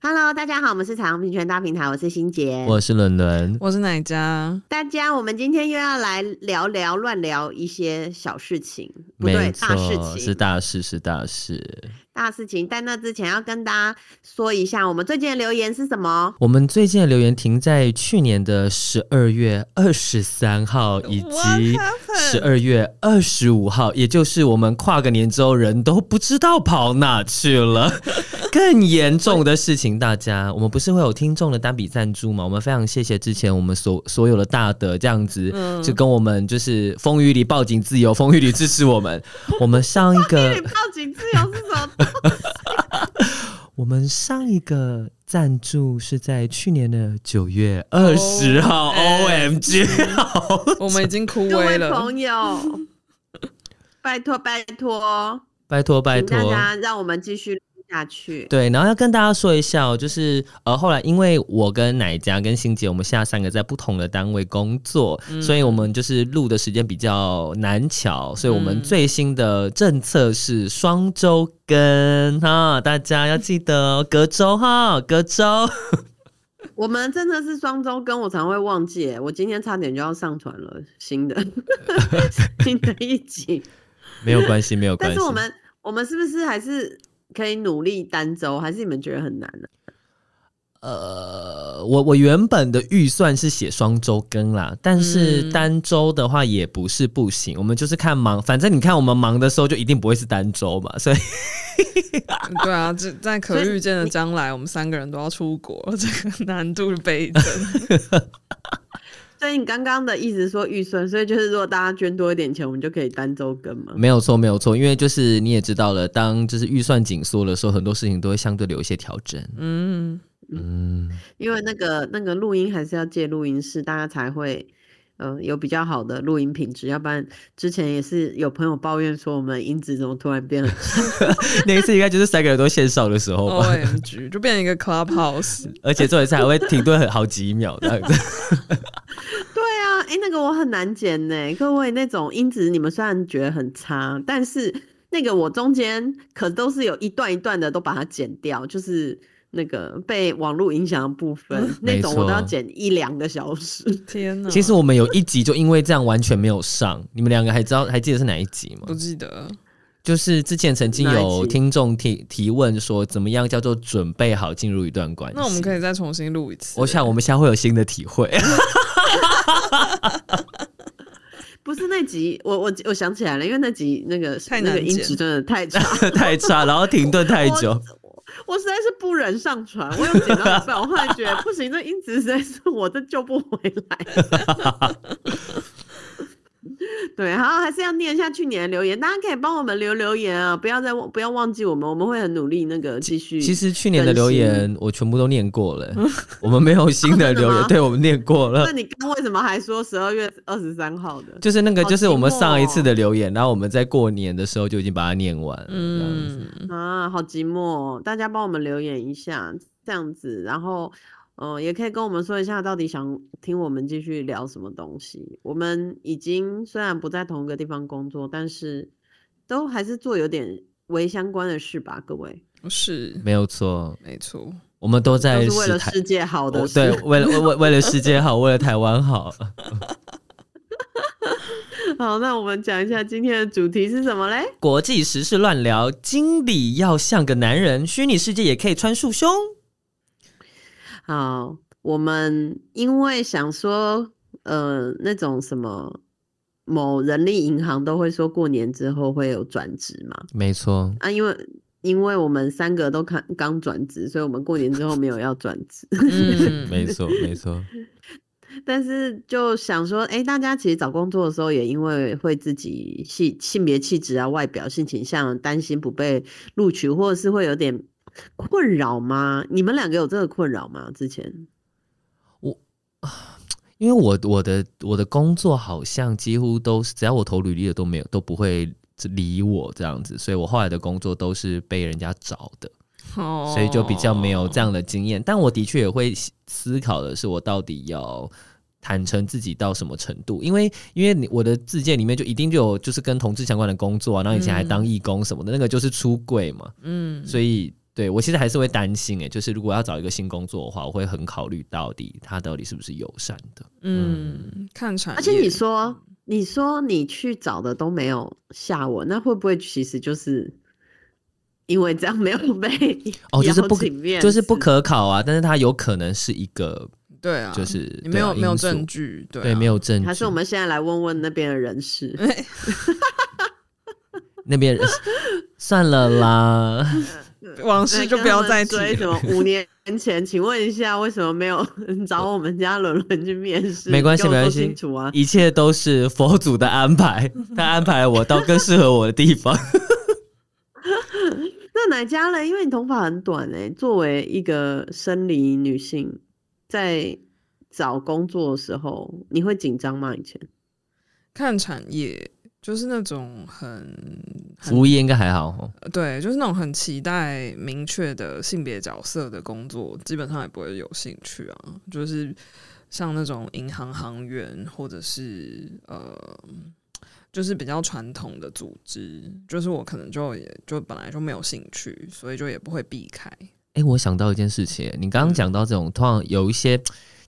Hello，大家好，我们是彩虹平权大平台，我是欣杰，我是伦伦，我是奶家。大家，我们今天又要来聊聊乱聊一些小事情，不对，大事情是大事，是大事。大事情，在那之前要跟大家说一下，我们最近的留言是什么？我们最近的留言停在去年的十二月二十三号以及十二月二十五号，也就是我们跨个年之后，人都不知道跑哪去了。更严重的事情，大家，我们不是会有听众的单笔赞助吗？我们非常谢谢之前我们所所有的大德这样子，嗯、就跟我们就是风雨里报警自由，风雨里支持我们。我们上一个风雨里抱紧自由是什么？我们上一个赞助是在去年的九月二十号，OMG，我们已经枯萎了，朋友，拜托拜托。拜托拜托，大家让我们继续。下去对，然后要跟大家说一下哦，就是呃，后来因为我跟奶家跟欣姐，我们现在三个在不同的单位工作，嗯、所以我们就是录的时间比较难巧，所以我们最新的政策是双周更哈，大家要记得隔周哈，隔周。我们真的是双周更，我常会忘记，我今天差点就要上传了新的 新的一集，没有关系，没有关系。但是我们我们是不是还是？可以努力单周，还是你们觉得很难呢？呃，我我原本的预算是写双周更啦，但是单周的话也不是不行，嗯、我们就是看忙，反正你看我们忙的时候就一定不会是单周嘛，所以对啊，这在可预见的将来，我们三个人都要出国，这个难度倍增。所以你刚刚的意思说预算，所以就是如果大家捐多一点钱，我们就可以单周更吗？没有错，没有错，因为就是你也知道了，当就是预算紧缩的时候，很多事情都会相对的有一些调整。嗯嗯，因为那个那个录音还是要借录音室，大家才会。呃，有比较好的录音品质，要不然之前也是有朋友抱怨说我们音质怎么突然变了。那一次应该就是三个人都线上的时候吧，OMG，就变成一个 Clubhouse，而且做一次还会停顿很好几秒这样子。对啊，哎、欸，那个我很难剪呢，各位那种音质你们虽然觉得很差，但是那个我中间可都是有一段一段的都把它剪掉，就是。那个被网络影响的部分，嗯、那种我都要剪一两个小时。天哪！其实我们有一集就因为这样完全没有上。你们两个还知道还记得是哪一集吗？不记得。就是之前曾经有听众提提问说，怎么样叫做准备好进入一段关系？那我们可以再重新录一次。我想我们现在会有新的体会。不是那集，我我我想起来了，因为那集那个太那个音质真的太差太差，然后停顿太久。我我实在是不忍上船，我有剪到一半，我后来觉不行，这音质实在是我这救不回来。对，好，还是要念一下去年的留言，大家可以帮我们留留言啊，不要再不要忘记我们，我们会很努力那个继续。其实去年的留言我全部都念过了，我们没有新的留言，对，我们念过了。那你刚为什么还说十二月二十三号的？就是那个，就是我们上一次的留言，然后我们在过年的时候就已经把它念完了。嗯啊，好寂寞，大家帮我们留言一下，这样子，然后。嗯，也可以跟我们说一下，到底想听我们继续聊什么东西。我们已经虽然不在同一个地方工作，但是都还是做有点微相关的事吧，各位。是，没有错，没错，我们都在都是为了世界好的事，对，为了为为了世界好，为了台湾好。好，那我们讲一下今天的主题是什么嘞？国际时事乱聊，经理要像个男人，虚拟世界也可以穿束胸。好，我们因为想说，呃，那种什么某人力银行都会说过年之后会有转职嘛，没错啊，因为因为我们三个都看刚转职，所以我们过年之后没有要转职。嗯，没 错没错。但是就想说，哎，大家其实找工作的时候，也因为会自己性性别气质啊、外表、性倾向，担心不被录取，或者是会有点。困扰吗？你们两个有这个困扰吗？之前我 因为我我的我的工作好像几乎都是，只要我投履历的都没有都不会理我这样子，所以我后来的工作都是被人家找的，哦，所以就比较没有这样的经验。但我的确也会思考的是，我到底要坦诚自己到什么程度？因为因为你我的自荐里面就一定就有就是跟同志相关的工作啊，然后以前还当义工什么的，嗯、那个就是出柜嘛，嗯，所以。对，我其实还是会担心诶，就是如果要找一个新工作的话，我会很考虑到底他到底是不是友善的。嗯，嗯看产业。而且你说，你说你去找的都没有下文，那会不会其实就是因为这样没有被哦，就是不就是不可考啊？但是他有可能是一个对啊，就是你没有没有证据，对、啊、对，没有证据。还是我们现在来问问那边的人士，那边人算了啦。往事就不要再提。什么五年前，请问一下，为什么没有 找我们家伦伦去面试？没关系，没关系，啊，一切都是佛祖的安排，他安排我到更适合我的地方。那哪家呢？因为你头发很短哎，作为一个生理女性，在找工作的时候，你会紧张吗？以前看产业。就是那种很，很服务业应该还好，对，就是那种很期待明确的性别角色的工作，基本上也不会有兴趣啊。就是像那种银行行员，或者是呃，就是比较传统的组织，就是我可能就也就本来就没有兴趣，所以就也不会避开。哎、欸，我想到一件事情，你刚刚讲到这种，通常有一些。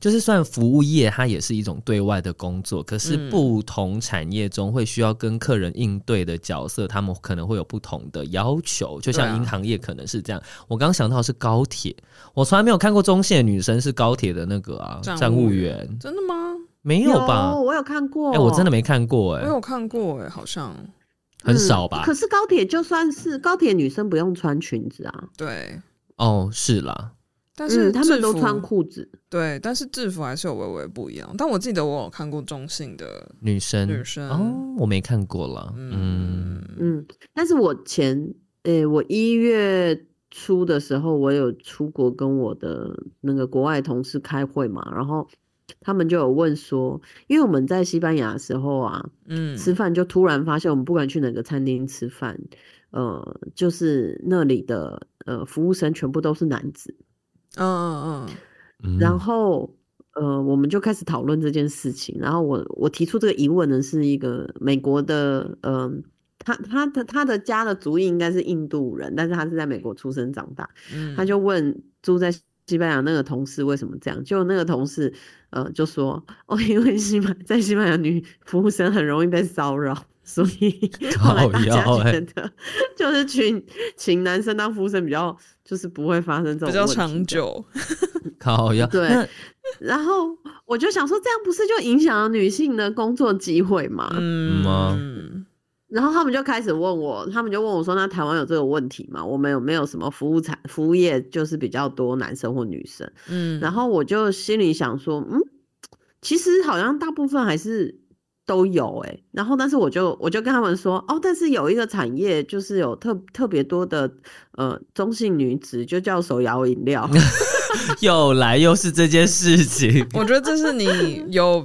就是算服务业，它也是一种对外的工作。可是不同产业中会需要跟客人应对的角色，他们可能会有不同的要求。就像银行业可能是这样。啊、我刚想到是高铁，我从来没有看过中线女生是高铁的那个啊站务员。真的吗？没有吧？有我有看过。哎、欸，我真的没看过哎、欸。我有看过哎、欸，好像很少吧。嗯、可是高铁就算是高铁，女生不用穿裙子啊。对。哦，是啦。但是、嗯、他们都穿裤子，对，但是制服还是有微微不一样。但我记得我有看过中性的女生，女生哦，我没看过了，嗯嗯。但是我前诶、欸，我一月初的时候，我有出国跟我的那个国外同事开会嘛，然后他们就有问说，因为我们在西班牙的时候啊，嗯，吃饭就突然发现，我们不管去哪个餐厅吃饭，呃，就是那里的呃服务生全部都是男子。嗯嗯嗯，然后呃，我们就开始讨论这件事情。然后我我提出这个疑问的是一个美国的，嗯、呃，他他的他的家的族裔应该是印度人，但是他是在美国出生长大。嗯，他就问住在西班牙那个同事为什么这样？就那个同事呃就说哦，因为西班在西班牙女服务生很容易被骚扰。所以 后来大家觉得，就是请请男生当服务生比较，就是不会发生这种比较长久。靠呀对，然后我就想说，这样不是就影响了女性的工作机会吗？嗯，然后他们就开始问我，他们就问我说：“那台湾有这个问题吗？我们有没有什么服务产服务业就是比较多男生或女生？”嗯，然后我就心里想说：“嗯，其实好像大部分还是。”都有哎、欸，然后但是我就我就跟他们说哦，但是有一个产业就是有特特别多的呃中性女子，就叫手摇饮料，又来又是这件事情。我觉得这是你 有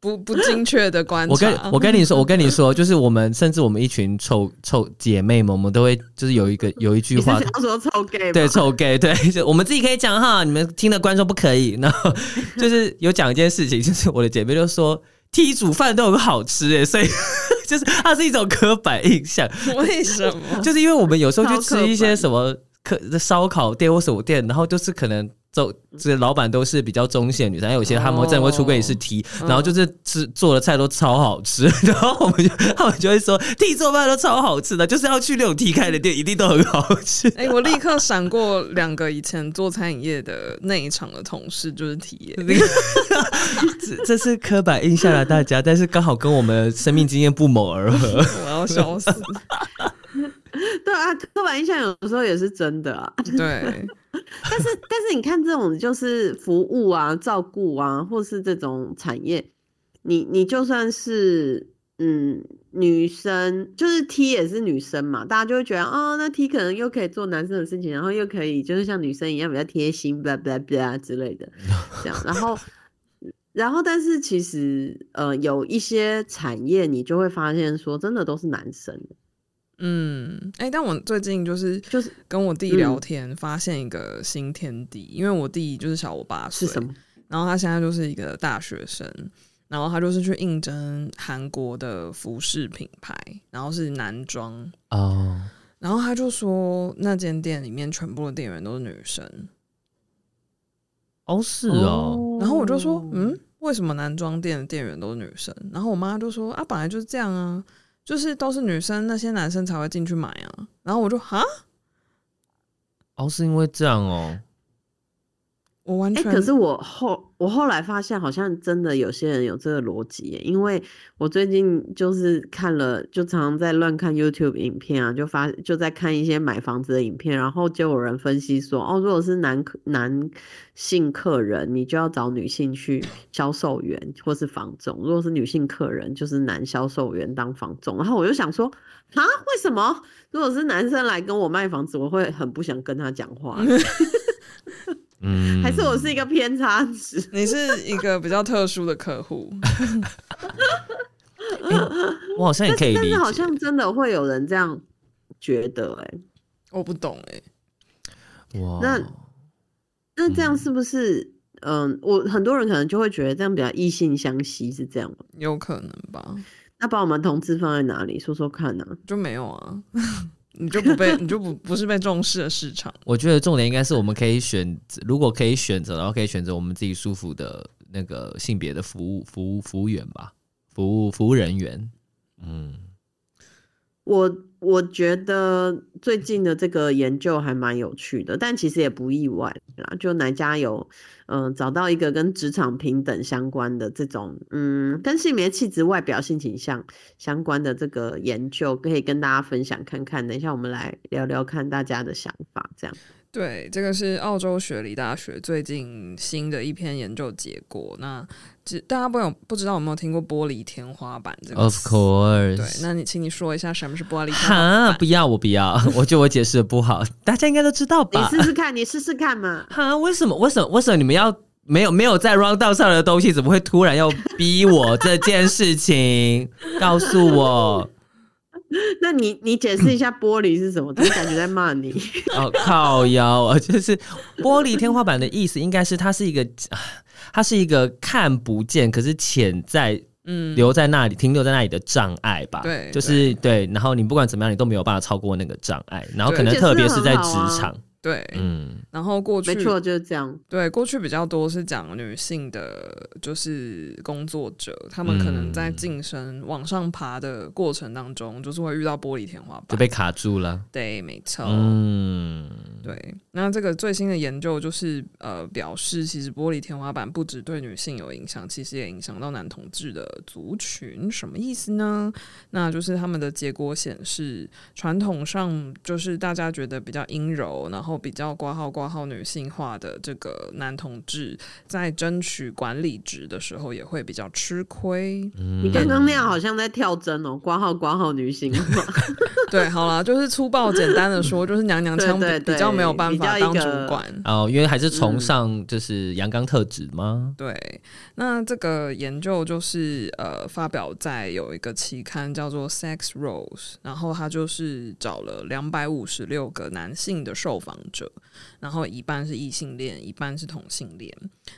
不不精确的观察。我跟我跟你说，我跟你 说，就是我们甚至我们一群臭臭姐妹们，我们都会就是有一个有一句话，他说臭 gay，对臭 gay，对，就我们自己可以讲哈，你们听的观众不可以。然后就是有讲一件事情，就是我的姐妹就说。T 煮饭都很好吃哎，所以 就是它是一种刻板印象。为什么？就是因为我们有时候去吃一些什么可烧烤店或什么店，然后就是可能。就这老板都是比较中性的女生，还有些他们真的会出柜也是 T，、哦、然后就是吃做的菜都超好吃，嗯、然后我们就他们就会说 T 做饭都超好吃的，就是要去那种 T 开的店，一定都很好吃。哎、欸，我立刻闪过两个以前做餐饮业的那一场的同事，就是 T 耶。这这是刻板印象啊，大家，但是刚好跟我们生命经验不谋而合。我要笑死。对啊，刻板印象有时候也是真的啊。对。但是，但是你看这种就是服务啊、照顾啊，或是这种产业，你你就算是嗯女生，就是 T 也是女生嘛，大家就会觉得哦，那 T 可能又可以做男生的事情，然后又可以就是像女生一样比较贴心，blah blah blah 之类的，这样。然后然后，但是其实呃，有一些产业你就会发现说，真的都是男生。嗯，哎、欸，但我最近就是就是跟我弟聊天，发现一个新天地，嗯、因为我弟就是小我八岁，然后他现在就是一个大学生，然后他就是去应征韩国的服饰品牌，然后是男装哦，然后他就说那间店里面全部的店员都是女生，哦，是哦，然后我就说，嗯，为什么男装店的店员都是女生？然后我妈就说啊，本来就是这样啊。就是都是女生，那些男生才会进去买啊。然后我就哈，哦，是因为这样哦。我完全，欸，可是我后我后来发现，好像真的有些人有这个逻辑耶。因为我最近就是看了，就常常在乱看 YouTube 影片啊，就发就在看一些买房子的影片，然后就有人分析说，哦，如果是男男性客人，你就要找女性去销售员或是房总；如果是女性客人，就是男销售员当房总。然后我就想说，啊，为什么？如果是男生来跟我卖房子，我会很不想跟他讲话。嗯，还是我是一个偏差值？你是一个比较特殊的客户、欸。我好像也可以理解，但是好像真的会有人这样觉得、欸。哎，我不懂哎、欸。哇，那那这样是不是？嗯、呃，我很多人可能就会觉得这样比较异性相吸，是这样吗？有可能吧。那把我们同志放在哪里？说说看呢、啊？就没有啊。你就不被，你就不 不是被重视的市场。我觉得重点应该是我们可以选择，如果可以选择，然后可以选择我们自己舒服的那个性别的服务服务服务员吧，服务服务人员。嗯，我我觉得最近的这个研究还蛮有趣的，但其实也不意外啦，就哪家有。嗯、找到一个跟职场平等相关的这种，嗯，跟性别气质、外表、性倾向相关的这个研究，可以跟大家分享看看。等一下，我们来聊聊看大家的想法，这样。对，这个是澳洲雪梨大学最近新的一篇研究结果。那大家不有不知道有没有听过玻璃天花板这个？Of course。对，那你请你说一下什么是玻璃天花板？不要，我不要，我觉得我解释的不好，大家应该都知道吧？你试试看，你试试看嘛。哈？为什么？为什么？为什么你们要没有没有在 round down 上的东西，怎么会突然要逼我这件事情？告诉我。那你你解释一下玻璃是什么？怎么感觉在骂你？哦，靠腰啊！就是玻璃天花板的意思，应该是它是一个，它是一个看不见，可是潜在，嗯，留在那里、停留在那里的障碍吧？对，就是对，对。然后你不管怎么样，你都没有办法超过那个障碍。然后可能特别是在职场。对，嗯，然后过去没错就是这样。对，过去比较多是讲女性的，就是工作者，他们可能在晋升往上爬的过程当中，就是会遇到玻璃天花板，就被卡住了。对，没错。嗯，对。那这个最新的研究就是呃，表示其实玻璃天花板不只对女性有影响，其实也影响到男同志的族群。什么意思呢？那就是他们的结果显示，传统上就是大家觉得比较阴柔，然后。后比较挂号挂号女性化的这个男同志，在争取管理职的时候也会比较吃亏。嗯、你刚刚那样好像在跳针哦，挂号挂号女性化。对，好了，就是粗暴简单的说，就是娘娘腔比较没有办法当主管哦，因为还是崇尚就是阳刚特质吗？对，那这个研究就是呃发表在有一个期刊叫做 Sex Roles，然后他就是找了两百五十六个男性的受访者，然后一半是异性恋，一半是同性恋，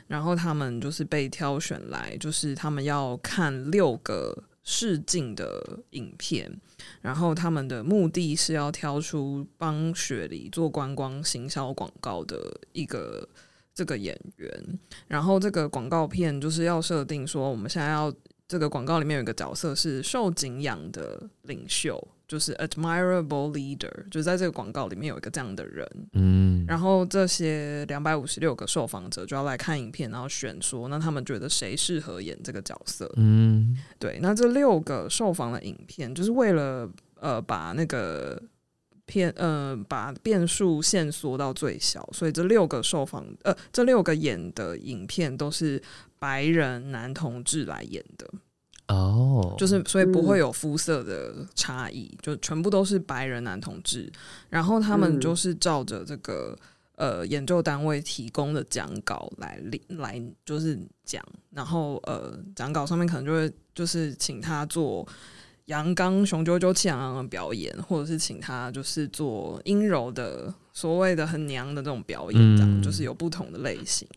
然后他们就是被挑选来，就是他们要看六个试镜的影片，然后他们的目的是要挑出帮雪梨做观光行销广告的一个这个演员，然后这个广告片就是要设定说，我们现在要这个广告里面有一个角色是受景仰的领袖。就是 admirable leader，就是在这个广告里面有一个这样的人，嗯，然后这些两百五十六个受访者就要来看影片，然后选说，那他们觉得谁适合演这个角色，嗯，对，那这六个受访的影片，就是为了呃把那个片呃把变数限缩到最小，所以这六个受访呃这六个演的影片都是白人男同志来演的。哦，oh, 就是所以不会有肤色的差异，嗯、就全部都是白人男同志，然后他们就是照着这个、呃研究单位提供的讲稿来来就是讲，然后呃讲稿上面可能就会就是请他做阳刚雄赳赳气昂昂的表演，或者是请他就是做阴柔的所谓的很娘的这种表演，这样、嗯、就是有不同的类型。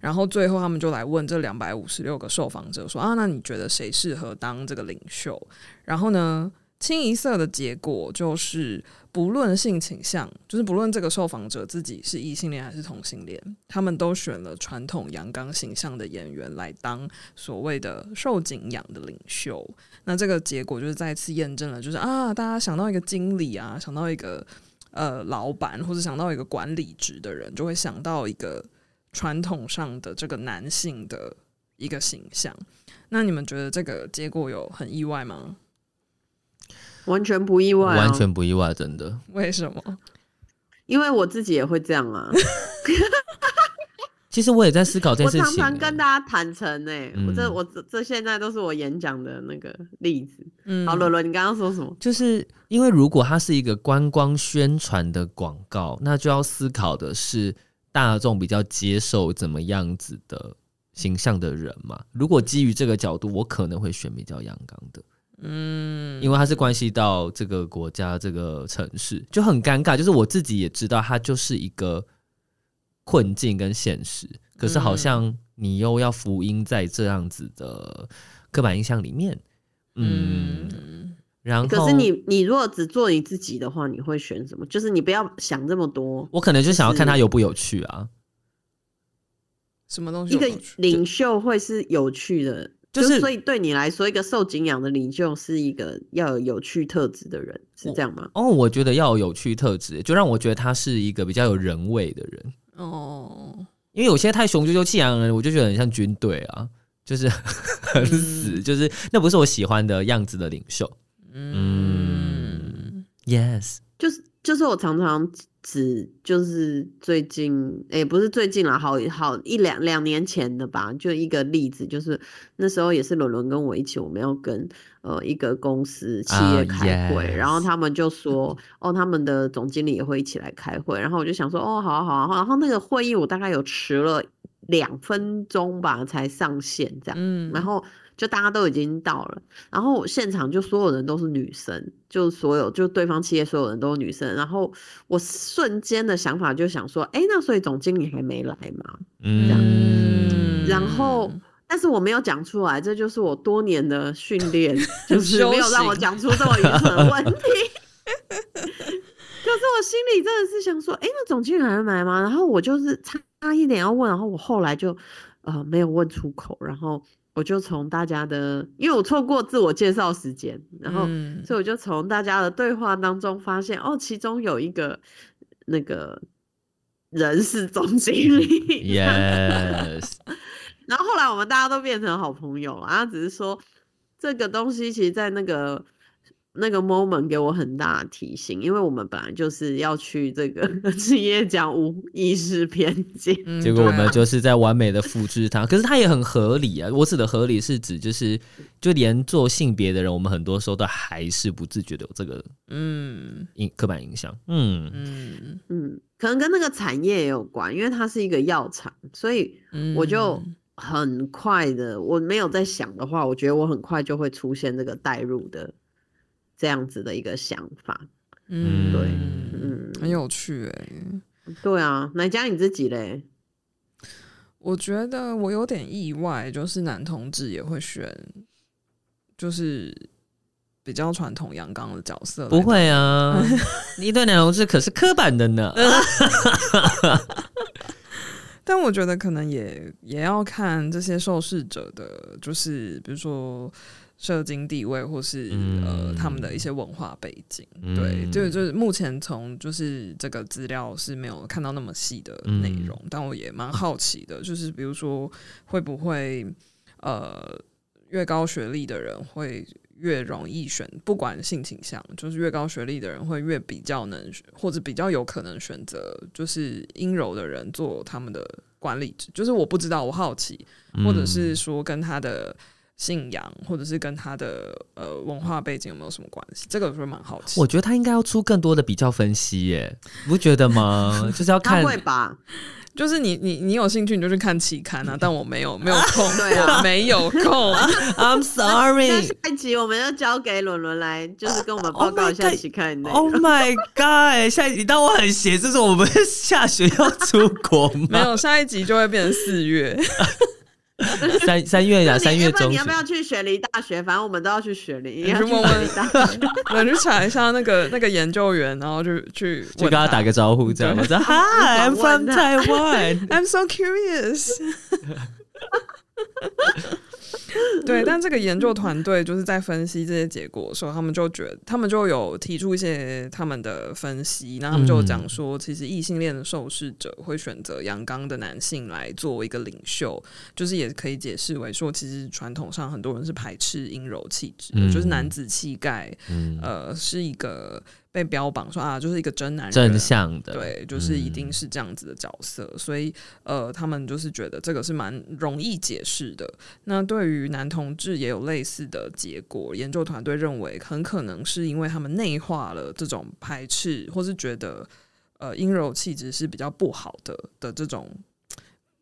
然后最后他们就来问这两百五十六个受访者说啊，那你觉得谁适合当这个领袖？然后呢，清一色的结果就是，不论性倾向，就是不论这个受访者自己是异性恋还是同性恋，他们都选了传统阳刚形象的演员来当所谓的受景仰的领袖。那这个结果就是再次验证了，就是啊，大家想到一个经理啊，想到一个呃老板，或者想到一个管理职的人，就会想到一个。传统上的这个男性的一个形象，那你们觉得这个结果有很意外吗？完全不意外，完全不意外，真的。为什么？因为我自己也会这样啊。其实我也在思考这件事情。我常常跟大家坦诚呢、欸嗯，我这我这这现在都是我演讲的那个例子。嗯，好，伦伦，你刚刚说什么？就是因为如果它是一个观光宣传的广告，那就要思考的是。大众比较接受怎么样子的形象的人嘛？如果基于这个角度，我可能会选比较阳刚的，嗯，因为它是关系到这个国家、这个城市，就很尴尬。就是我自己也知道，它就是一个困境跟现实，可是好像你又要福音在这样子的刻板印象里面，嗯。嗯然后，可是你你如果只做你自己的话，你会选什么？就是你不要想这么多。我可能就想要看他有不有趣啊。什么东西？一个领袖会是有趣的，就是、就所以对你来说，一个受敬仰的领袖是一个要有有趣特质的人，是这样吗？哦，我觉得要有有趣特质，就让我觉得他是一个比较有人味的人。哦，因为有些太雄赳赳气昂的人，我就觉得很像军队啊，就是 很死、嗯，就是那不是我喜欢的样子的领袖。嗯，yes，就是就是我常常只就是最近，也、欸、不是最近了，好好一两两年前的吧，就一个例子，就是那时候也是伦伦跟我一起，我们要跟呃一个公司企业开会，uh, yes. 然后他们就说，哦，他们的总经理也会一起来开会，然后我就想说，哦，好啊好啊，然后那个会议我大概有迟了两分钟吧才上线这样，嗯，然后。就大家都已经到了，然后现场就所有人都是女生，就所有就对方企业所有人都是女生，然后我瞬间的想法就想说，哎，那所以总经理还没来嘛？嗯，这样，然后但是我没有讲出来，这就是我多年的训练，就是没有让我讲出这么愚蠢的问题。可是我心里真的是想说，哎，那总经理还没来吗？然后我就是差一点要问，然后我后来就呃没有问出口，然后。我就从大家的，因为我错过自我介绍时间，然后，所以我就从大家的对话当中发现，哦，其中有一个那个人是总经理，Yes，然后后来我们大家都变成好朋友了，啊，只是说这个东西，其实，在那个。那个 moment 给我很大的提醒，因为我们本来就是要去这个 职业讲无意识偏见，结果我们就是在完美的复制它。可是它也很合理啊！我指的合理是指就是，就连做性别的人，我们很多时候都还是不自觉的有这个嗯影刻板印象。嗯嗯嗯，可能跟那个产业也有关，因为它是一个药厂，所以我就很快的，我没有在想的话，我觉得我很快就会出现这个代入的。这样子的一个想法，嗯，对，嗯，很有趣哎、欸，对啊，来讲你自己嘞，我觉得我有点意外，就是男同志也会选，就是比较传统阳刚的角色，不会啊，你对男同志可是刻板的呢，但我觉得可能也也要看这些受试者的，就是比如说。社经地位，或是、嗯、呃他们的一些文化背景，嗯、对，就就是目前从就是这个资料是没有看到那么细的内容，嗯、但我也蛮好奇的，就是比如说会不会呃越高学历的人会越容易选，不管性倾向，就是越高学历的人会越比较能或者比较有可能选择就是阴柔的人做他们的管理职，就是我不知道，我好奇，或者是说跟他的。信仰，或者是跟他的呃文化背景有没有什么关系？这个我觉得蛮好奇。我觉得他应该要出更多的比较分析耶，你不觉得吗？就是要看会吧。就是你你你有兴趣你就去看期刊啊，但我没有没有空，对啊，没有空。I'm sorry。那下一集我们要交给伦伦来，就是跟我们报告一下期刊的。Oh my god！下一集当我很闲，这是我们下学要出国吗？没有，下一集就会变成四月。三三月呀，三月中。你要不要去雪梨大学？反正我们都要去雪梨。你去问问，我去查一下那个那个研究员，然后就去就跟他打个招呼，这样我说 Hi，I'm from Taiwan. I'm so curious. 对，但这个研究团队就是在分析这些结果的时候，他们就觉得，他们就有提出一些他们的分析，然后他们就讲说，其实异性恋的受试者会选择阳刚的男性来作为一个领袖，就是也可以解释为说，其实传统上很多人是排斥阴柔气质就是男子气概，嗯、呃，是一个。被标榜说啊，就是一个真男人，正向的，对，就是一定是这样子的角色，嗯、所以呃，他们就是觉得这个是蛮容易解释的。那对于男同志也有类似的结果，研究团队认为很可能是因为他们内化了这种排斥，或是觉得呃阴柔气质是比较不好的的这种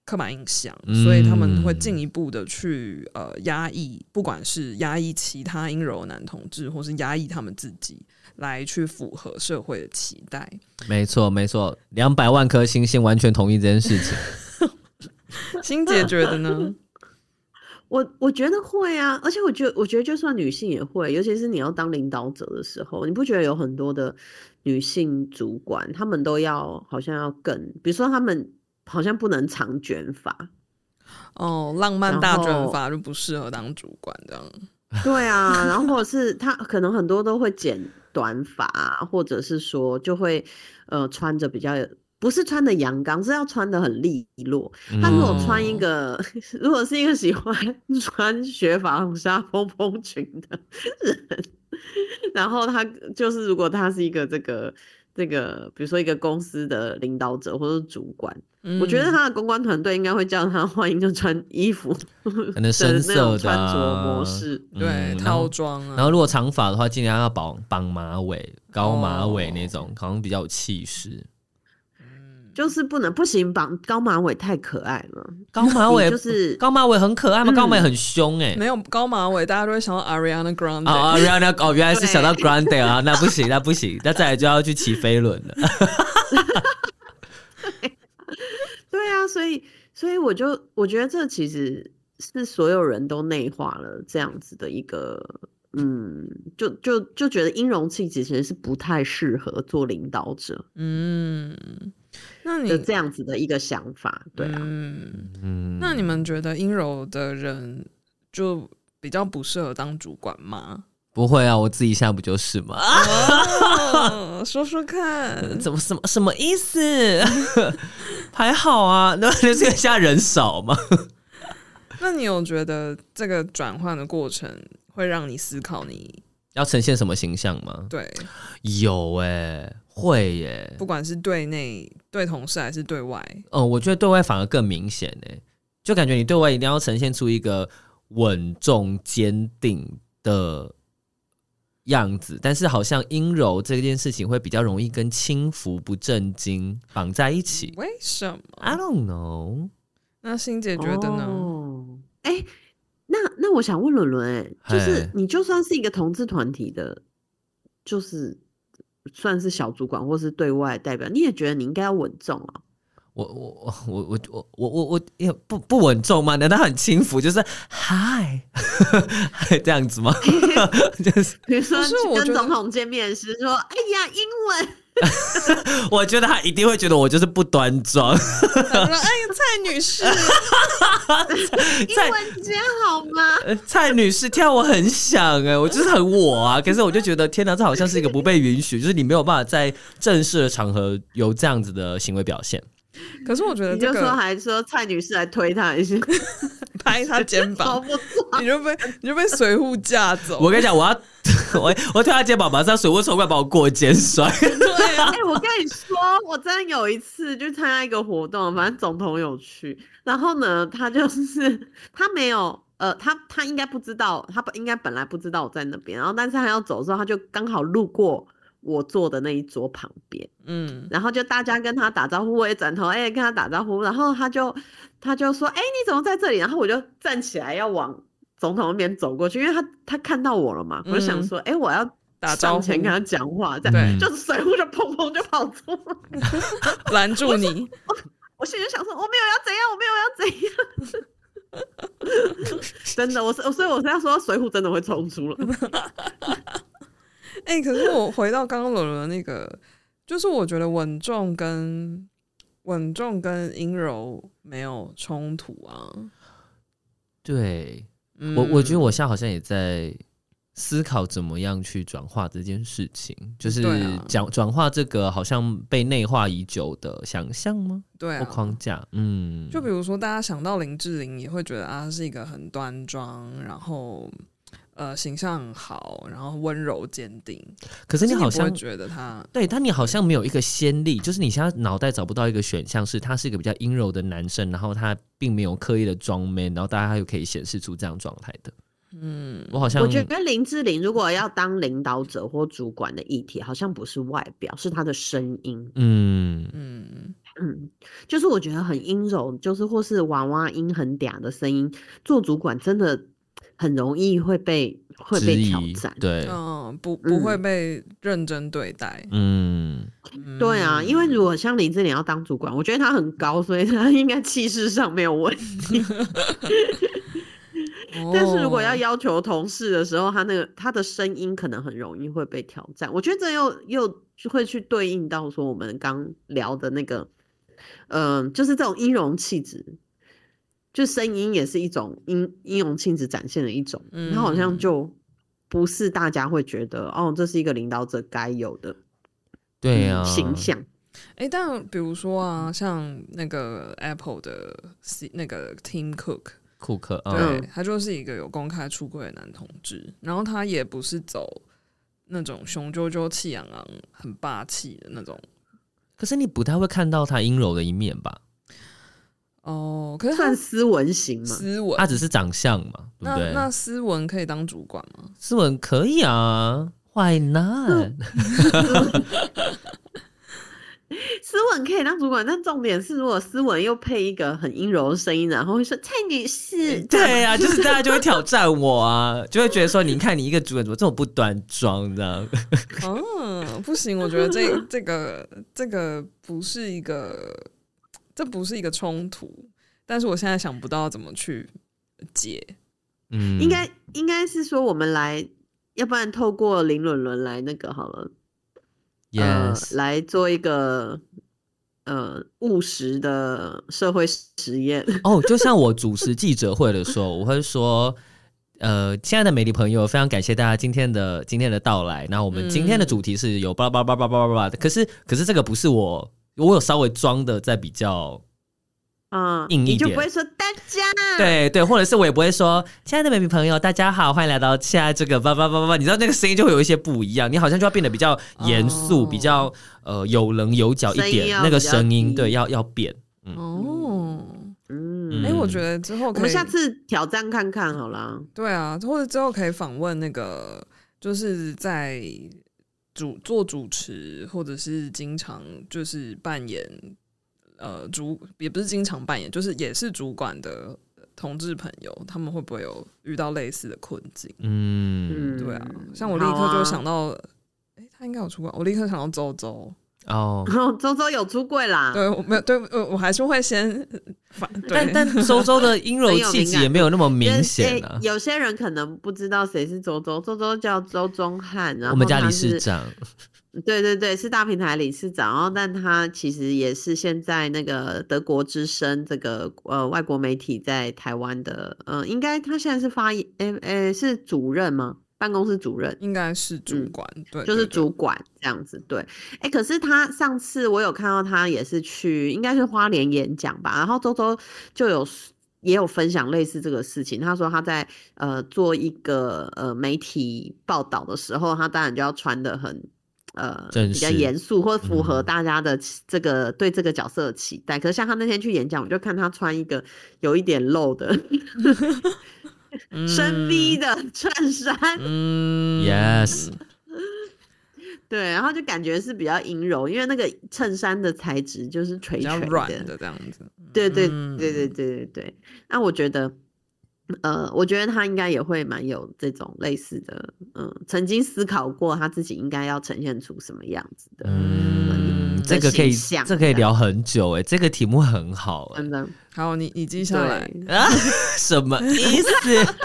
刻板印象，嗯、所以他们会进一步的去呃压抑，不管是压抑其他阴柔男同志，或是压抑他们自己。来去符合社会的期待，没错没错，两百万颗星星完全同意这件事情。欣姐觉得呢？我我觉得会啊，而且我觉得我觉得就算女性也会，尤其是你要当领导者的时候，你不觉得有很多的女性主管，她们都要好像要更，比如说她们好像不能长卷发哦，浪漫大卷发就不适合当主管这样。对啊，然后或者是他可能很多都会剪。短发，或者是说就会呃穿着比较，不是穿的阳刚，是要穿的很利落。他如果穿一个，嗯、如果是一个喜欢 穿雪纺纱蓬蓬裙的人，然后他就是如果他是一个这个。这个，比如说一个公司的领导者或者是主管，嗯、我觉得他的公关团队应该会叫他换一个穿衣服，可能深色的、啊、穿着模式，对、嗯、套装啊。然后如果长发的话，尽量要绑绑马尾、高马尾那种，可能、哦、比较有气势。就是不能不行，绑高马尾太可爱了。高马尾就是 高马尾很可爱吗？高马尾很凶哎、欸。没有高马尾，大家都会想到 Ariana Grande。哦，Ariana 哦，原来是想到 Grande 啊，那不行，那不行，那再来就要去骑飞轮了。对啊，所以所以我就我觉得这其实是所有人都内化了这样子的一个，嗯，就就就觉得音容气质其实是不太适合做领导者。嗯。那你这样子的一个想法，对啊，嗯，那你们觉得阴柔的人就比较不适合当主管吗？不会啊，我自己现在不就是吗？哦、说说看，怎么什么什么意思？还好啊，那 就是现在人少嘛？那你有觉得这个转换的过程会让你思考你要呈现什么形象吗？对，有哎、欸。会耶，不管是对内对同事还是对外，嗯，我觉得对外反而更明显诶，就感觉你对外一定要呈现出一个稳重坚定的样子，但是好像阴柔这件事情会比较容易跟轻浮不正经绑在一起。为什么？I don't know。那欣姐觉得呢？哎、oh, 欸，那那我想问伦伦，哎，就是你就算是一个同志团体的，就是。算是小主管或是对外代表，你也觉得你应该要稳重啊？我我我我我我我我也不不稳重吗？难道很轻浮？就是嗨，这样子吗？就是比如说跟总统见面时说：“哎呀，英文。” 我觉得他一定会觉得我就是不端庄。哎呀，蔡女士，蔡英文真好吗？蔡女士跳我很响哎，我就是很我啊。可是我就觉得天哪，这好像是一个不被允许，就是你没有办法在正式的场合有这样子的行为表现。可是我觉得、这个，你就说还说蔡女士来推他一下，拍他肩膀，你就被你就被水户架走。我跟你讲，我要 我我推他肩膀，马上水户冲过来把我过肩摔。对啊，哎、欸，我跟你说，我真的有一次就参加一个活动，反正总统有去，然后呢，他就是他没有呃，他他应该不知道，他应该本来不知道我在那边，然后但是他要走的时候，他就刚好路过我坐的那一桌旁边，嗯，然后就大家跟他打招呼，我也转头哎、欸、跟他打招呼，然后他就他就说哎、欸、你怎么在这里？然后我就站起来要往总统那边走过去，因为他他看到我了嘛，我就想说哎、嗯欸、我要打招呼跟他讲话，这样对，就是水壶就砰砰就跑出来 拦住你。我我心里就想说我没有要怎样，我没有要怎样。真的，我是所以我是要说，水浒真的会冲出了。哎、欸，可是我回到刚刚伦伦那个，就是我觉得稳重跟稳重跟阴柔没有冲突啊。对，嗯、我我觉得我现在好像也在。思考怎么样去转化这件事情，就是讲转化这个好像被内化已久的想象吗？对、啊，或框架。嗯，就比如说，大家想到林志玲，也会觉得啊，是一个很端庄，然后呃形象很好，然后温柔坚定。可是你好像会觉得他，对，但你好像没有一个先例，就是你现在脑袋找不到一个选项，是他是一个比较阴柔的男生，然后他并没有刻意的装 man，然后大家又可以显示出这样状态的。嗯，我好像我觉得林志玲如果要当领导者或主管的议题，好像不是外表，是她的声音。嗯嗯嗯，就是我觉得很阴柔，就是或是娃娃音很嗲的声音，做主管真的很容易会被会被挑战。对，嗯，不不会被认真对待。嗯，对啊，因为如果像林志玲要当主管，我觉得她很高，所以她应该气势上没有问题。但是如果要要求同事的时候，他那个他的声音可能很容易会被挑战。我觉得这又又会去对应到说我们刚聊的那个，嗯、呃，就是这种音容气质，就声音也是一种英英勇气质展现的一种。嗯，他好像就不是大家会觉得哦，这是一个领导者该有的对啊、嗯、形象。哎、欸，但比如说啊，像那个 Apple 的 C 那个 Tim Cook。库克，对、嗯、他就是一个有公开出柜的男同志，然后他也不是走那种雄赳赳、气昂昂、很霸气的那种。可是你不太会看到他阴柔的一面吧？哦，可是算斯文型吗？斯文，他只是长相嘛，对不对？那那斯文可以当主管吗？斯文可以啊，Why not？斯文可以当主管，但重点是，如果斯文又配一个很阴柔的声音，然后会说“蔡女士”，对啊，就是大家就会挑战我啊，就会觉得说：“ 你看你一个主管怎么这么不端庄？”这样。嗯，不行，我觉得这这个这个不是一个，这不是一个冲突，但是我现在想不到怎么去解。嗯，应该应该是说我们来，要不然透过林伦伦来那个好了。Yes. 呃，来做一个呃务实的社会实验 哦。就像我主持记者会的时候，我会说，呃，亲爱的美丽朋友，非常感谢大家今天的今天的到来。那我们今天的主题是有叭叭叭叭叭叭叭的，可是可是这个不是我，我有稍微装的在比较。嗯，硬一点，你就不会说大家，对对，或者是我也不会说亲爱的美女朋友，大家好，欢迎来到现在这个叭叭叭叭，你知道那个声音就会有一些不一样，你好像就要变得比较严肃，哦、比较呃有棱有角一点，那个声音对要要变。嗯、哦，嗯，哎、欸，我觉得之后可以，我们下次挑战看看好了。对啊，或者之后可以访问那个，就是在主做主持，或者是经常就是扮演。呃，主也不是经常扮演，就是也是主管的同志朋友，他们会不会有遇到类似的困境？嗯，对啊，像我立刻就想到，哎、啊欸，他应该有出过，我立刻想到周周哦，周周有出柜啦，对，我没有，对，我我还是会先反，但但周周的阴柔气质也没有那么明显啊、欸。有些人可能不知道谁是周周，周周叫周宗翰，然后我们家理事长。对对对，是大平台理事长，然后但他其实也是现在那个德国之声这个呃外国媒体在台湾的，呃，应该他现在是发言，诶诶，是主任吗？办公室主任应该是主管，嗯、对，对，对，就是主管这样子，对。哎，可是他上次我有看到他也是去，应该是花莲演讲吧，然后周周就有也有分享类似这个事情，他说他在呃做一个呃媒体报道的时候，他当然就要穿的很。呃，比较严肃或符合大家的这个、嗯、对这个角色的期待。可是像他那天去演讲，我就看他穿一个有一点露的，深 V 的衬衫，嗯，Yes，对，然后就感觉是比较阴柔，因为那个衬衫的材质就是垂垂的，软的这样子。对对对对对对对。那我觉得，呃，我觉得他应该也会蛮有这种类似的，嗯，曾经思考过他自己应该要呈现出什么样子的。嗯，这个可以，这可以聊很久哎，这个题目很好，真的。好，你你记下来啊？什么意思？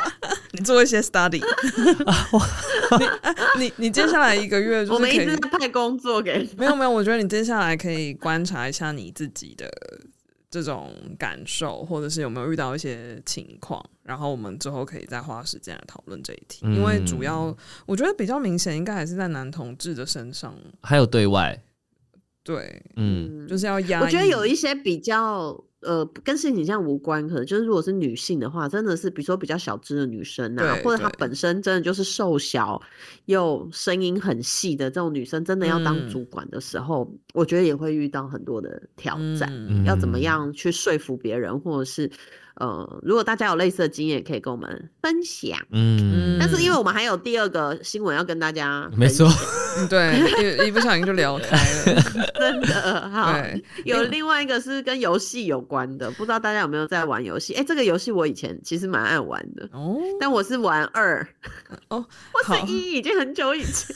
你做一些 study。你你你接下来一个月就是，我们一直在派工作给。没有没有，我觉得你接下来可以观察一下你自己的这种感受，或者是有没有遇到一些情况，然后我们之后可以再花时间来讨论这一题。嗯、因为主要我觉得比较明显，应该还是在男同志的身上，还有对外。对，嗯，就是要压。我觉得有一些比较。呃，跟性倾向无关，可能就是如果是女性的话，真的是比如说比较小只的女生啊，或者她本身真的就是瘦小又声音很细的这种女生，真的要当主管的时候，嗯、我觉得也会遇到很多的挑战，嗯、要怎么样去说服别人，或者是。呃，如果大家有类似的经验，可以跟我们分享。嗯，但是因为我们还有第二个新闻要跟大家，没错，对，一不小心就聊开了，真的好。有另外一个是跟游戏有关的，不知道大家有没有在玩游戏？哎、欸，这个游戏我以前其实蛮爱玩的哦，但我是玩二哦，我是一已经很久以前。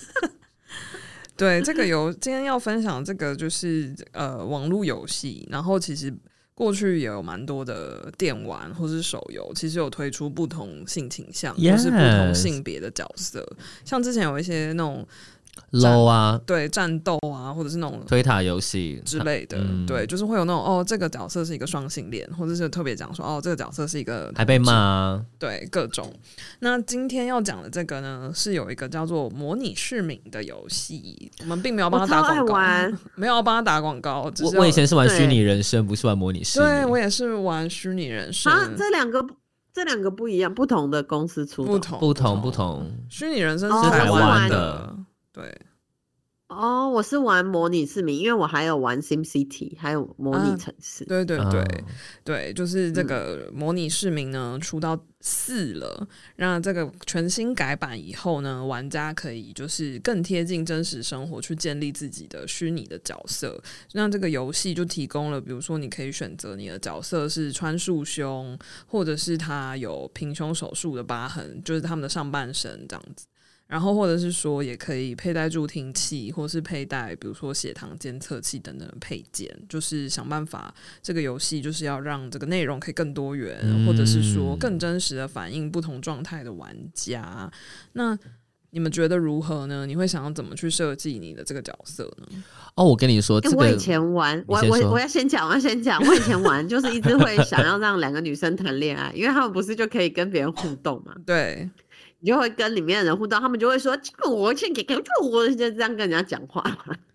对，这个游今天要分享这个就是呃网络游戏，然后其实。过去也有蛮多的电玩或是手游，其实有推出不同性倾向或.是不同性别的角色，像之前有一些那种。Low 啊，对，战斗啊，或者是那种推塔游戏之类的，嗯、对，就是会有那种哦，这个角色是一个双性恋，或者是特别讲说哦，这个角色是一个还被骂、啊，对，各种。那今天要讲的这个呢，是有一个叫做模拟市民的游戏，我们并没有帮他打广告，没有帮他打广告。我我以前是玩虚拟人生，不是玩模拟市民。对，我也是玩虚拟人生。啊，这两个这两个不一样，不同的公司出的，不同不同不同。虚拟人生是台湾的。对，哦，我是玩模拟市民，因为我还有玩 Sim City，还有模拟城市。啊、对对对、哦、对，就是这个模拟市民呢，出到四了。那、嗯、这个全新改版以后呢，玩家可以就是更贴近真实生活，去建立自己的虚拟的角色。那这个游戏就提供了，比如说你可以选择你的角色是穿束胸，或者是他有平胸手术的疤痕，就是他们的上半身这样子。然后，或者是说，也可以佩戴助听器，或是佩戴，比如说血糖监测器等等的配件，就是想办法。这个游戏就是要让这个内容可以更多元，嗯、或者是说更真实的反映不同状态的玩家。那你们觉得如何呢？你会想要怎么去设计你的这个角色呢？哦，我跟你说，这个、我以前玩，我我我要先讲，我要先讲，我以前玩就是一直会想要让两个女生谈恋爱，因为他们不是就可以跟别人互动嘛？对。你就会跟里面的人互动，他们就会说：“这个我先给给这我就这样跟人家讲话。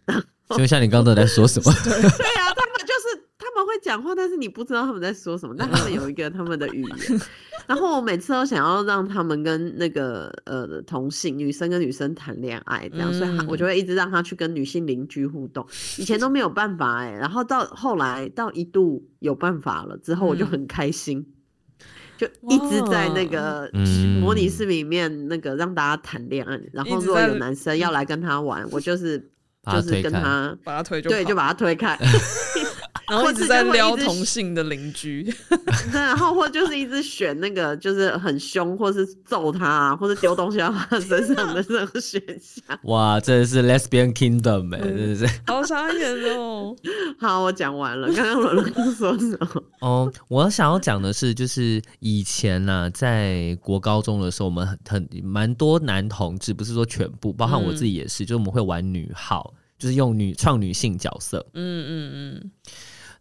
”就像你刚才在说什么？对 对啊，他们就是他们会讲话，但是你不知道他们在说什么。但他们有一个他们的语言。然后我每次都想要让他们跟那个呃同性女生跟女生谈恋爱，这样，所以我就会一直让他去跟女性邻居互动。以前都没有办法哎、欸，然后到后来到一度有办法了之后，我就很开心。就一直在那个模拟市民里面，那个让大家谈恋爱，嗯、然后如果有男生要来跟他玩，我就是就是跟他把他推对，就把他推开。然后一直在撩同性的邻居，对，然后或就是一直选那个就是很凶，或是揍他，啊，或者丢东西到他身上的这个选项。哇，真的是 Lesbian Kingdom 哎，真的是好傻眼哦。好，我讲完了。刚刚伦伦说什么？哦，我想要讲的是，就是以前呢，啊，在国高中的时候，我们很很蛮多男同志，不是说全部，包含我自己也是，嗯、就是我们会玩女号，就是用女创女性角色。嗯嗯嗯。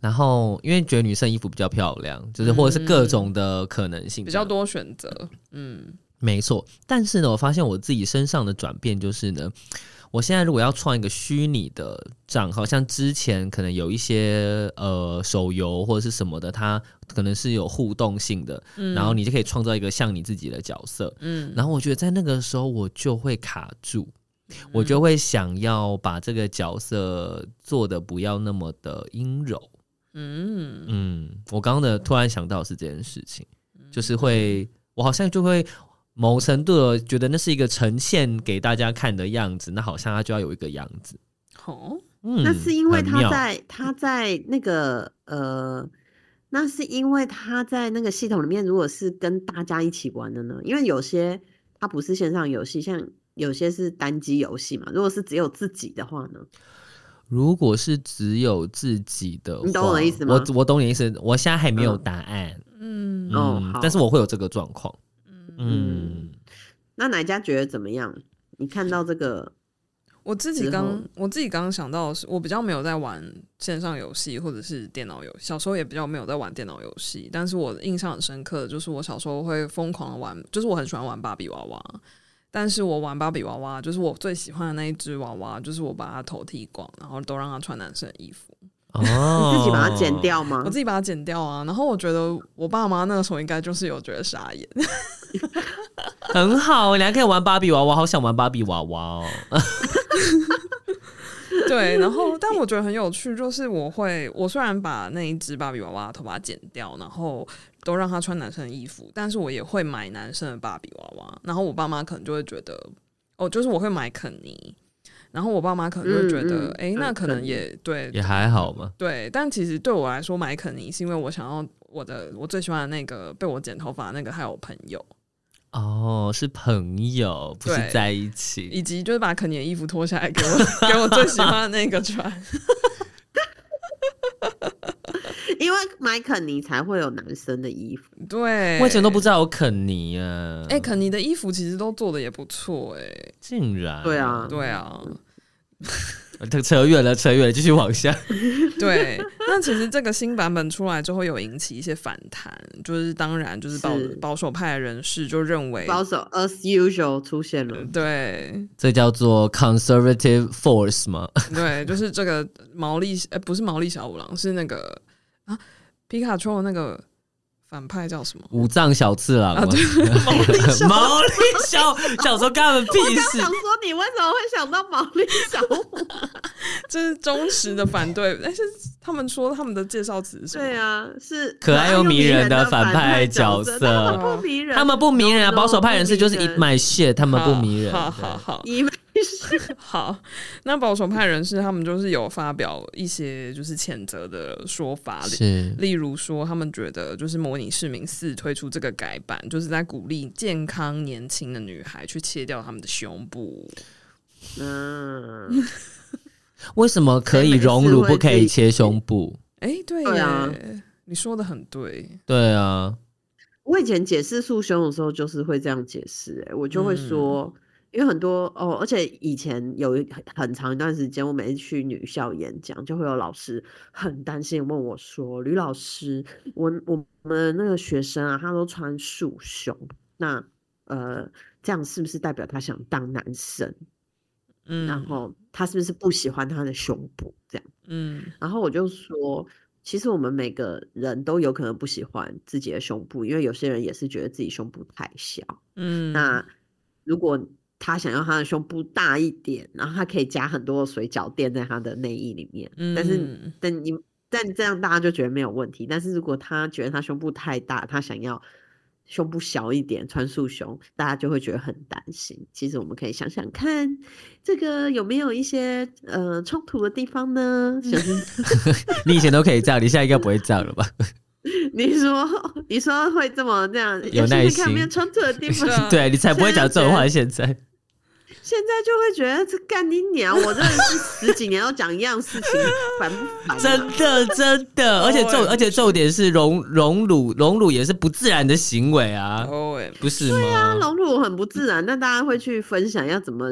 然后，因为觉得女生衣服比较漂亮，就是或者是各种的可能性、嗯、比较多选择。嗯，没错。但是呢，我发现我自己身上的转变就是呢，我现在如果要创一个虚拟的账号，像之前可能有一些呃手游或者是什么的，它可能是有互动性的，嗯、然后你就可以创造一个像你自己的角色。嗯，然后我觉得在那个时候我就会卡住，嗯、我就会想要把这个角色做的不要那么的阴柔。嗯嗯，我刚刚的突然想到是这件事情，就是会我好像就会某程度的觉得那是一个呈现给大家看的样子，那好像他就要有一个样子。哦，嗯，那是因为他在他在那个呃，那是因为他在那个系统里面，如果是跟大家一起玩的呢？因为有些它不是线上游戏，像有些是单机游戏嘛。如果是只有自己的话呢？如果是只有自己的，你懂我的意思吗我我懂你的意思，我现在还没有答案。嗯哦好但是我会有这个状况。嗯，嗯，那哪家觉得怎么样？你看到这个，我自己刚我自己刚刚想到的是，我比较没有在玩线上游戏或者是电脑游戏，小时候也比较没有在玩电脑游戏，但是我印象很深刻的就是我小时候会疯狂的玩，就是我很喜欢玩芭比娃娃。但是我玩芭比娃娃，就是我最喜欢的那一只娃娃，就是我把它头剃光，然后都让它穿男生的衣服。哦，你 自己把它剪掉吗我？自己把它剪掉啊。然后我觉得我爸妈那个时候应该就是有觉得傻眼。很好，你还可以玩芭比娃娃，好想玩芭比娃娃哦。对，然后但我觉得很有趣，就是我会，我虽然把那一只芭比娃娃的头发剪掉，然后都让他穿男生的衣服，但是我也会买男生的芭比娃娃。然后我爸妈可能就会觉得，哦，就是我会买肯尼，然后我爸妈可能就会觉得，哎、嗯嗯那可能也对，也还好嘛。对。但其实对我来说，买肯尼是因为我想要我的我最喜欢的那个被我剪头发的那个还有朋友，哦，是朋友，不是对在一起。以及就是把肯尼的衣服脱下来给我 给我最喜欢的那个穿。因为买肯尼才会有男生的衣服。对，我以前都不知道有肯尼啊。哎、肯尼的衣服其实都做的也不错，哎，竟然对啊对啊，扯 扯远了，扯远了，继续往下。对。那其实这个新版本出来之后，有引起一些反弹，就是当然就是保是保守派的人士就认为，保守 as usual 出现了，对这叫做 conservative force 吗？对，就是这个毛利，哎、不是毛利小五郎，是那个啊，皮卡丘的那个反派叫什么？五藏小次郎吗？啊，对，毛利小毛利小小时候干他们屁事想。说，你为什么会想到毛利小五？这是忠实的反对，但是他们说他们的介绍词是什么？对啊，是可爱又迷人的反派角角色他们不迷人，他们不迷人啊保守派人士就是人 my shit，他们不迷人。好好好，以为是 好，那保守派人士他们就是有发表一些就是谴责的说法，是例如说他们觉得就是《模拟市民四》推出这个改版，就是在鼓励健康年轻的女孩去切掉他们的胸部。嗯，为什么可以荣辱，不可以切胸部？哎、对呀，啊你说的很对。对啊，我以前解释束胸的时候就是会这样解释，哎，我就会说，因为很多哦，而且以前有一很长一段时间，我每次去女校演讲，就会有老师很担心问我说：“吕老师，我我们那个学生啊，他都穿束胸，那呃，这样是不是代表他想当男生？嗯，然后他是不是不喜欢他的胸部？这样？”嗯然后我就说，其实我们每个人都有可能不喜欢自己的胸部，因为有些人也是觉得自己胸部太小。嗯，那如果他想要他的胸部大一点，然后他可以加很多水饺垫在他的内衣里面，嗯但是但你但这样大家就觉得没有问题。但是如果他觉得他胸部太大，他想要胸部小一点，穿束胸，大家就会觉得很担心。其实我们可以想想看，这个有没有一些呃冲突的地方呢？你以前都可以这样，你现在应该不会这样了吧？你说，你说会这么这样，有耐心看有没有冲突的地方。对你才不会讲这种话。现在现在就会觉得这干你娘！我真的是十几年都讲一样事情，烦不烦啊？真的真的，而且重而且重点是荣荣辱荣辱也是不自然的行为啊不是吗？啊，荣辱很不自然，那大家会去分享要怎么，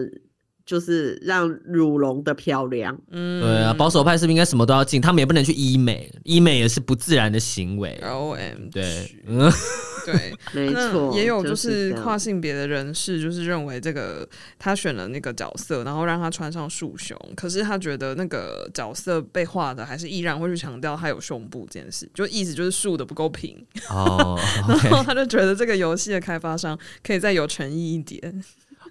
就是让乳隆的漂亮。嗯，对啊，保守派是不是应该什么都要禁？他们也不能去医美，医美也是不自然的行为。O M 对，嗯，对，没那错，也有就就是跨性别的人士，就是认为这个他选了那个角色，然后让他穿上束胸，可是他觉得那个角色被画的还是依然会去强调他有胸部这件事，就意思就是竖的不够平，哦 然后他就觉得这个游戏的开发商可以再有诚意一点。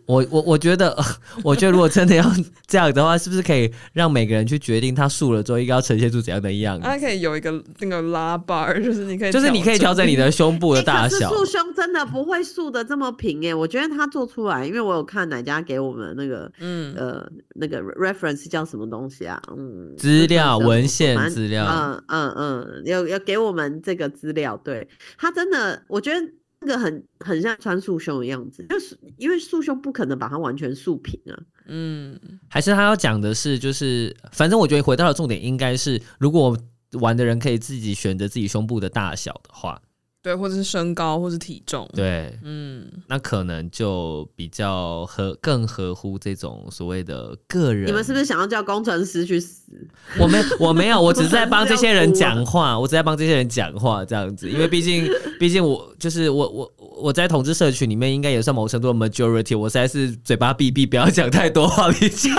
我我我觉得，我觉得如果真的要 这样的话，是不是可以让每个人去决定他束了之后应该要呈现出怎样的样子？它可以有一个那个拉 bar，就是你可以，就是你可以调整你的胸部的大小。束、欸、胸真的不会束的这么平哎，我觉得他做出来，因为我有看哪家给我们那个，嗯呃那个 reference 叫什么东西啊？嗯，资料文献资料，嗯嗯嗯，有有给我们这个资料，对他真的，我觉得。这个很很像穿束胸的样子，就是因为束胸不可能把它完全束平啊。嗯，还是他要讲的是，就是反正我觉得回到了重点应该是，如果玩的人可以自己选择自己胸部的大小的话。对，或者是身高，或是体重，对，嗯，那可能就比较合，更合乎这种所谓的个人。你们是不是想要叫工程师去死？我没，我没有，我只是在帮这些人讲话，我只在帮这些人讲话这样子，因为毕竟，毕竟我就是我，我我在同志社群里面应该也算某程度的 majority，我实在是嘴巴闭闭，不要讲太多话，比较。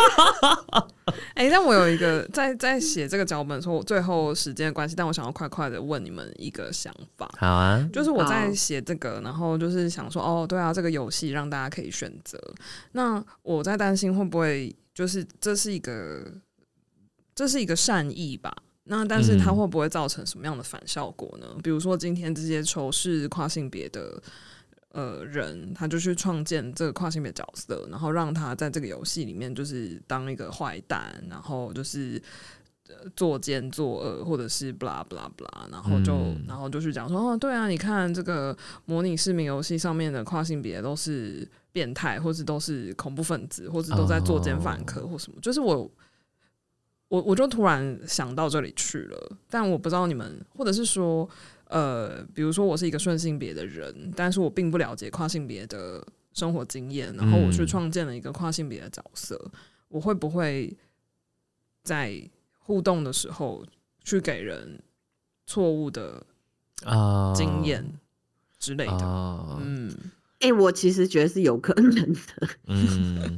哎、欸，但我有一个在在写这个脚本的时候，我最后时间的关系，但我想要快快的问你们一个想法。好啊，就是我在写这个，然后就是想说，哦，对啊，这个游戏让大家可以选择。那我在担心会不会就是这是一个这是一个善意吧？那但是它会不会造成什么样的反效果呢？嗯、比如说今天这些仇视跨性别的。呃，人他就去创建这个跨性别角色，然后让他在这个游戏里面就是当一个坏蛋，然后就是作奸作恶，或者是 blah blah blah，然后就、嗯、然后就去讲说，哦，对啊，你看这个模拟市民游戏上面的跨性别都是变态，或是都是恐怖分子，或者都在作奸犯科或什么，哦、就是我我我就突然想到这里去了，但我不知道你们，或者是说。呃，比如说我是一个顺性别的人，但是我并不了解跨性别的生活经验，然后我去创建了一个跨性别的角色，嗯，我会不会在互动的时候去给人错误的啊。经验之类的？哦，嗯，哎，欸，我其实觉得是有可能的，嗯，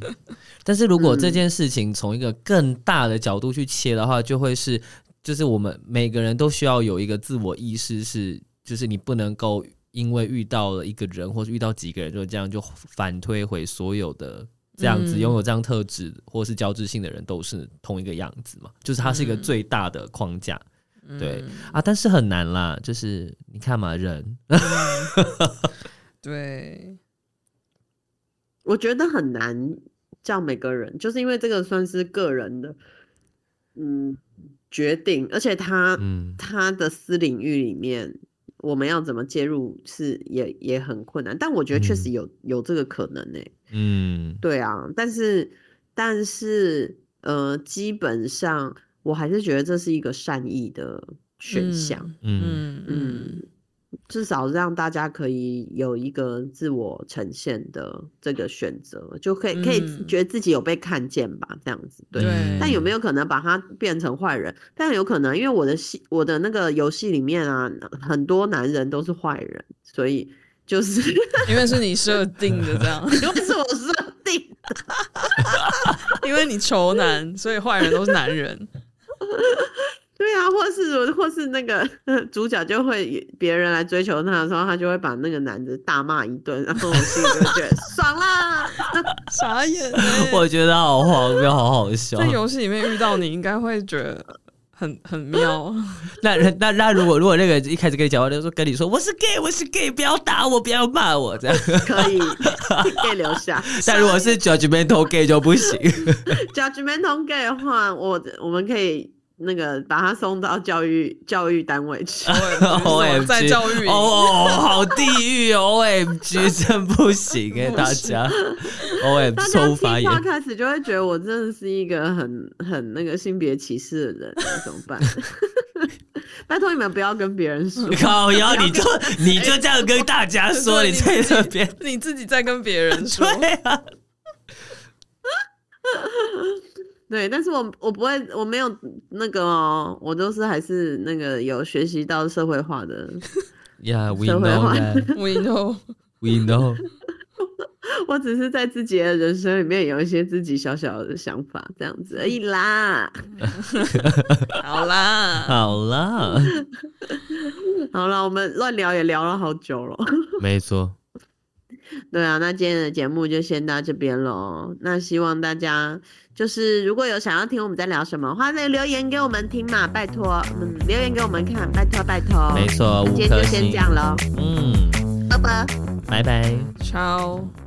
但是如果这件事情从一个更大的角度去切的话，就会是。就是我们每个人都需要有一个自我意识，是就是你不能够因为遇到了一个人或者遇到几个人就这样就反推回所有的这样子拥有这样特质或是交织性的人都是同一个样子嘛？就是它是一个最大的框架，对啊，但是很难啦。就是你看嘛，人，对，我觉得很难叫每个人，就是因为这个算是个人的，嗯。决定，而且他、嗯、他的私领域里面，我们要怎么介入是也也很困难。但我觉得确实有、嗯、有这个可能呢、欸。嗯，对啊，但是但是呃，基本上我还是觉得这是一个善意的选项。嗯嗯。嗯至少让大家可以有一个自我呈现的这个选择，就可以可以觉得自己有被看见吧，这样子对。对。但有没有可能把他变成坏人？但有可能，因为我的戏，我的那个游戏里面啊，很多男人都是坏人，所以就是因为是你设定的这样，因为是我设定的，因为你仇男，所以坏人都是男人。对啊，或是或是那个主角就会别人来追求他的时候，他就会把那个男的大骂一顿，然后我心里就觉得爽啦，傻眼。我觉得好荒谬，好好笑。在游戏里面遇到你应该会觉得很 很妙。那那那如果如果那个一开始跟你讲话就说跟你说我是 gay，我是 gay，不要打我，不要骂我，这样 可以可以留下。但如果是 judgmental gay 就不行。judgmental gay 的话，我我们可以。那个把他送到教育教育单位去，O M G，在教育哦哦，好地狱，O M G，真不行哎，大家，O M 大家开始就会觉得我真的是一个很很那个性别歧视的人，怎么办？拜托你们不要跟别人说，靠腰，你就你就这样跟大家说，你在这边，你自己在跟别人说。对，但是我我不会，我没有那个哦，我都是还是那个有学习到社会化的。Yeah，we know，we know，we know。我只是在自己的人生里面有一些自己小小的想法，这样子而已啦。好啦，好啦，好啦，我们乱聊也聊了好久了。没错。对啊，那今天的节目就先到这边喽。那希望大家就是如果有想要听我们在聊什么的话，那留言给我们听嘛，拜托，嗯，留言给我们看，拜托拜托。没错，今天就先这样喽。嗯，拜拜，拜拜，ciao。